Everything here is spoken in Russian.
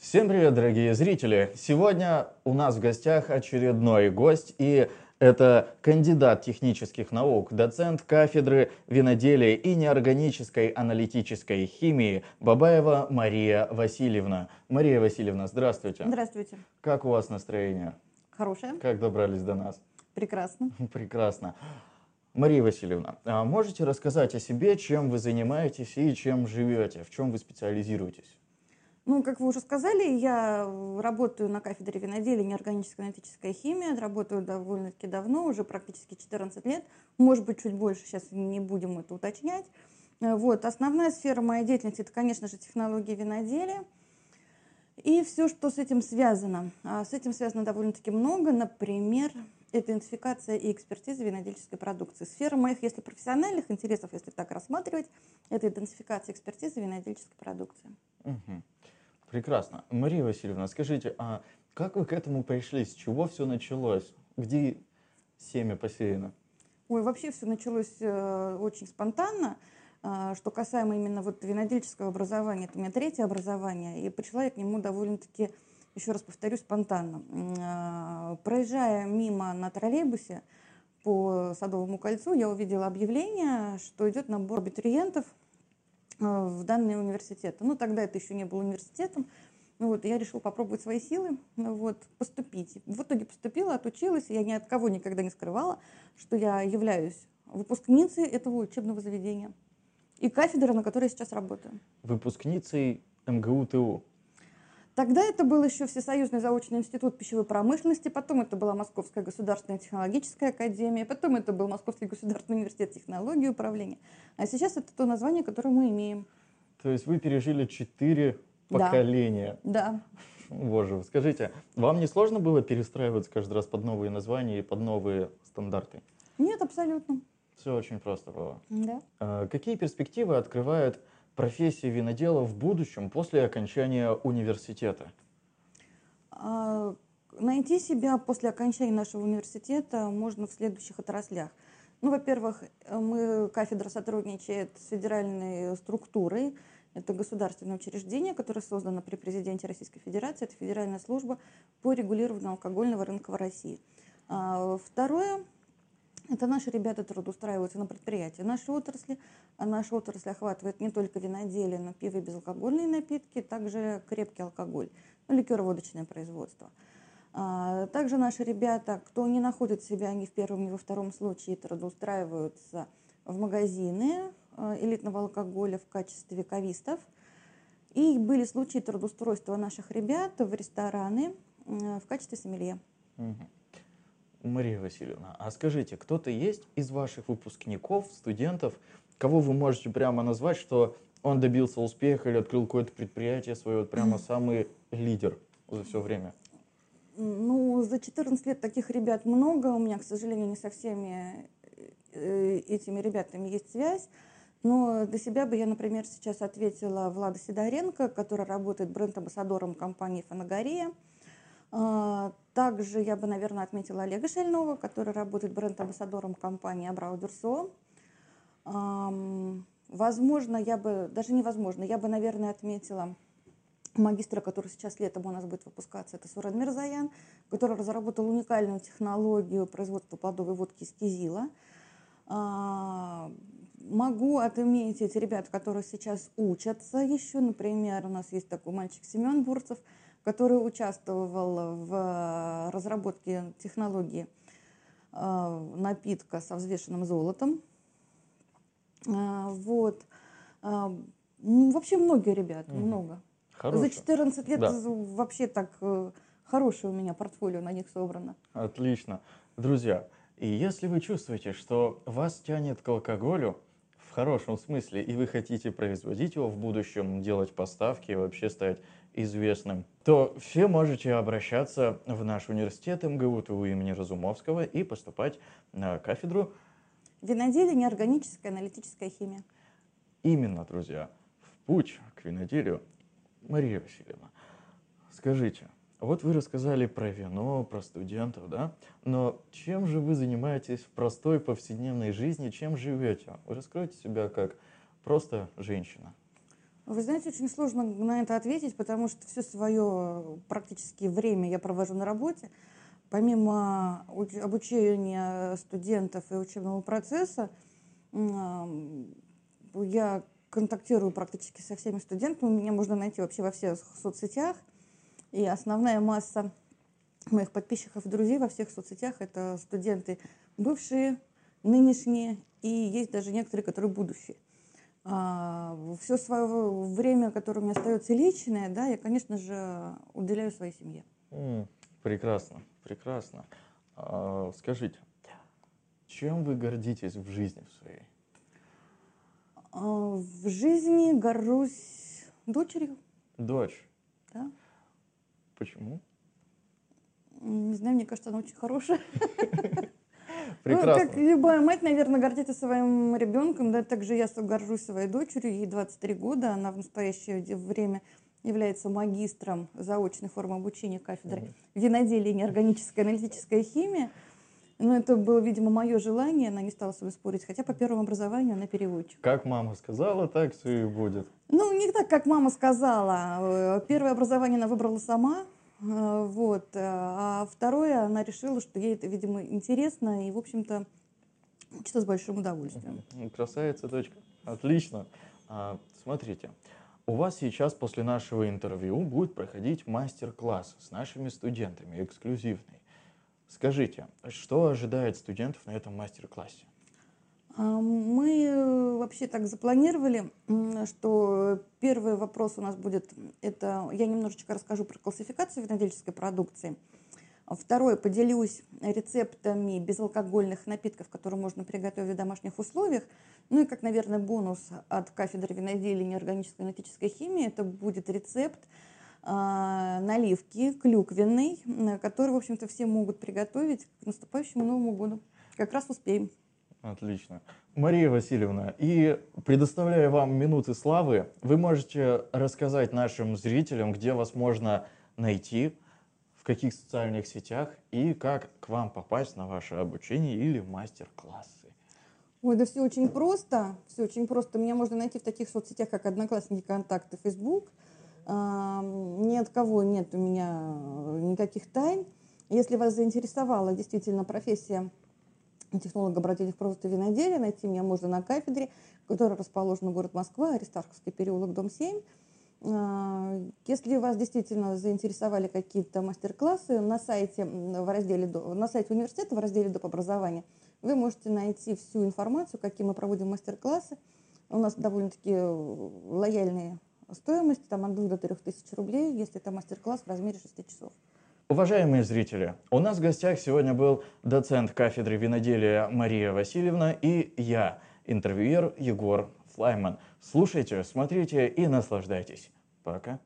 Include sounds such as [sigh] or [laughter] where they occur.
Всем привет, дорогие зрители! Сегодня у нас в гостях очередной гость, и это кандидат технических наук, доцент кафедры виноделия и неорганической аналитической химии Бабаева Мария Васильевна. Мария Васильевна, здравствуйте. Здравствуйте. Как у вас настроение? Хорошее. Как добрались до нас? Прекрасно. [laughs] Прекрасно. Мария Васильевна, а можете рассказать о себе, чем вы занимаетесь и чем живете, в чем вы специализируетесь? Ну, как вы уже сказали, я работаю на кафедре виноделия и неорганической аналитической химии. Работаю довольно-таки давно, уже практически 14 лет. Может быть, чуть больше, сейчас не будем это уточнять. Вот. Основная сфера моей деятельности – это, конечно же, технологии виноделия. И все, что с этим связано. А с этим связано довольно-таки много. Например, идентификация и экспертиза винодельческой продукции. Сфера моих, если профессиональных интересов, если так рассматривать, это идентификация и экспертиза винодельческой продукции. Угу. Прекрасно. Мария Васильевна, скажите, а как вы к этому пришли? С чего все началось? Где семя посеяно? Ой, вообще все началось э, очень спонтанно. Э, что касаемо именно вот винодельческого образования, это у меня третье образование, и пришла я к нему довольно-таки, еще раз повторюсь, спонтанно. Э, проезжая мимо на троллейбусе по Садовому кольцу, я увидела объявление, что идет набор абитуриентов – в данный университет. Ну, тогда это еще не было университетом. Ну, вот, я решила попробовать свои силы, ну, вот, поступить. В итоге поступила, отучилась. Я ни от кого никогда не скрывала, что я являюсь выпускницей этого учебного заведения и кафедры, на которой я сейчас работаю. Выпускницей МГУ-ТУ. Тогда это был еще Всесоюзный заочный институт пищевой промышленности, потом это была Московская государственная технологическая академия, потом это был Московский государственный университет технологии и управления. А сейчас это то название, которое мы имеем. То есть вы пережили четыре поколения. Да. Боже, скажите, вам не сложно было перестраиваться каждый раз под новые названия и под новые стандарты? Нет, абсолютно. Все очень просто было. Да. А какие перспективы открывает профессии винодела в будущем после окончания университета? А, найти себя после окончания нашего университета можно в следующих отраслях. Ну, во-первых, мы, кафедра сотрудничает с федеральной структурой. Это государственное учреждение, которое создано при президенте Российской Федерации. Это Федеральная служба по регулированию алкогольного рынка в России. А, второе это наши ребята трудоустраиваются на предприятии нашей отрасли. А наша отрасль охватывает не только виноделие, но пиво и безалкогольные напитки, также крепкий алкоголь, ну, ликероводочное производство. А, также наши ребята, кто не находит себя ни в первом, ни во втором случае, трудоустраиваются в магазины а, элитного алкоголя в качестве кавистов. И были случаи трудоустройства наших ребят в рестораны в качестве сомелье. Угу. Мария Васильевна, а скажите, кто-то есть из ваших выпускников, студентов, кого вы можете прямо назвать, что он добился успеха или открыл какое-то предприятие свое, вот прямо [clears throat] самый лидер за все время? Ну, за 14 лет таких ребят много. У меня, к сожалению, не со всеми э, этими ребятами есть связь. Но для себя бы я, например, сейчас ответила Влада Сидоренко, которая работает бренд-амбассадором компании «Фанагория». А, также я бы, наверное, отметила Олега Шельнова, который работает бренд-амбассадором компании Абрау Дюрсо. Возможно, я бы, даже невозможно, я бы, наверное, отметила магистра, который сейчас летом у нас будет выпускаться, это Сурен Мирзаян, который разработал уникальную технологию производства плодовой водки из кизила. А, могу отметить ребят, которые сейчас учатся еще. Например, у нас есть такой мальчик Семен Бурцев – который участвовал в разработке технологии э, напитка со взвешенным золотом. Э, вот. Э, вообще многие ребят, угу. много. Хорошо. За 14 лет да. вообще так хорошее у меня портфолио на них собрано. Отлично. Друзья, и если вы чувствуете, что вас тянет к алкоголю, в хорошем смысле, и вы хотите производить его в будущем, делать поставки и вообще стать известным, то все можете обращаться в наш университет МГУ имени Разумовского и поступать на кафедру Виноделие, неорганическая аналитическая химия. Именно, друзья, в путь к виноделию. Мария Васильевна, скажите, вот вы рассказали про вино, про студентов, да? Но чем же вы занимаетесь в простой повседневной жизни, чем живете? Вы раскроете себя как просто женщина. Вы знаете, очень сложно на это ответить, потому что все свое практически время я провожу на работе. Помимо обучения студентов и учебного процесса, я контактирую практически со всеми студентами. Меня можно найти вообще во всех соцсетях. И основная масса моих подписчиков и друзей во всех соцсетях это студенты бывшие, нынешние и есть даже некоторые, которые будущие. А, все свое время, которое у меня остается личное, да, я, конечно же, уделяю своей семье. Mm, прекрасно, прекрасно. А, скажите, чем вы гордитесь в жизни в своей? А, в жизни горжусь дочерью. Дочь? Да. Почему? Не знаю, мне кажется, она очень хорошая. [laughs] [laughs] Прекрасно. Ну, как любая мать, наверное, гордится своим ребенком, да, также я горжусь своей дочерью, ей 23 года, она в настоящее время является магистром заочной формы обучения кафедры mm-hmm. виноделия и неорганическая аналитическая химия. Но это было, видимо, мое желание, она не стала со мной спорить, хотя по первому образованию она переводчик. Как мама сказала, так все и будет. Ну, не так, как мама сказала. Э, первое образование она выбрала сама, вот. Э, а второе, она решила, что ей это, видимо, интересно, и, в общем-то, учится с большим удовольствием. Красавица, дочка. Отлично. А, смотрите, у вас сейчас после нашего интервью будет проходить мастер-класс с нашими студентами, эксклюзивный. Скажите, что ожидает студентов на этом мастер-классе? А, мы э, вообще так запланировали, что первый вопрос у нас будет, это я немножечко расскажу про классификацию винодельческой продукции. Второе, поделюсь рецептами безалкогольных напитков, которые можно приготовить в домашних условиях. Ну и как, наверное, бонус от кафедры виноделия неорганической аналитической химии, это будет рецепт а, наливки клюквенной, который, в общем-то, все могут приготовить к наступающему Новому году. Как раз успеем. Отлично. Мария Васильевна, и предоставляя вам минуты славы, вы можете рассказать нашим зрителям, где вас можно найти, в каких социальных сетях и как к вам попасть на ваше обучение или мастер-классы. Ой, да все очень просто. Все очень просто. Меня можно найти в таких соцсетях, как Одноклассники, Контакты, Фейсбук. Ни от кого нет у меня никаких тайн. Если вас заинтересовала действительно профессия технолога обратительных производств и виноделия, найти меня можно на кафедре, которая расположена в город Москва, Аристарховский переулок, дом 7. А, если вас действительно заинтересовали какие-то мастер-классы, на сайте, в разделе, на сайте университета в разделе доп. образования вы можете найти всю информацию, какие мы проводим мастер-классы. У нас довольно-таки лояльные стоимость там, от 2 до 3 тысяч рублей, если это мастер-класс в размере 6 часов. Уважаемые зрители, у нас в гостях сегодня был доцент кафедры виноделия Мария Васильевна и я, интервьюер Егор Флайман. Слушайте, смотрите и наслаждайтесь. Пока.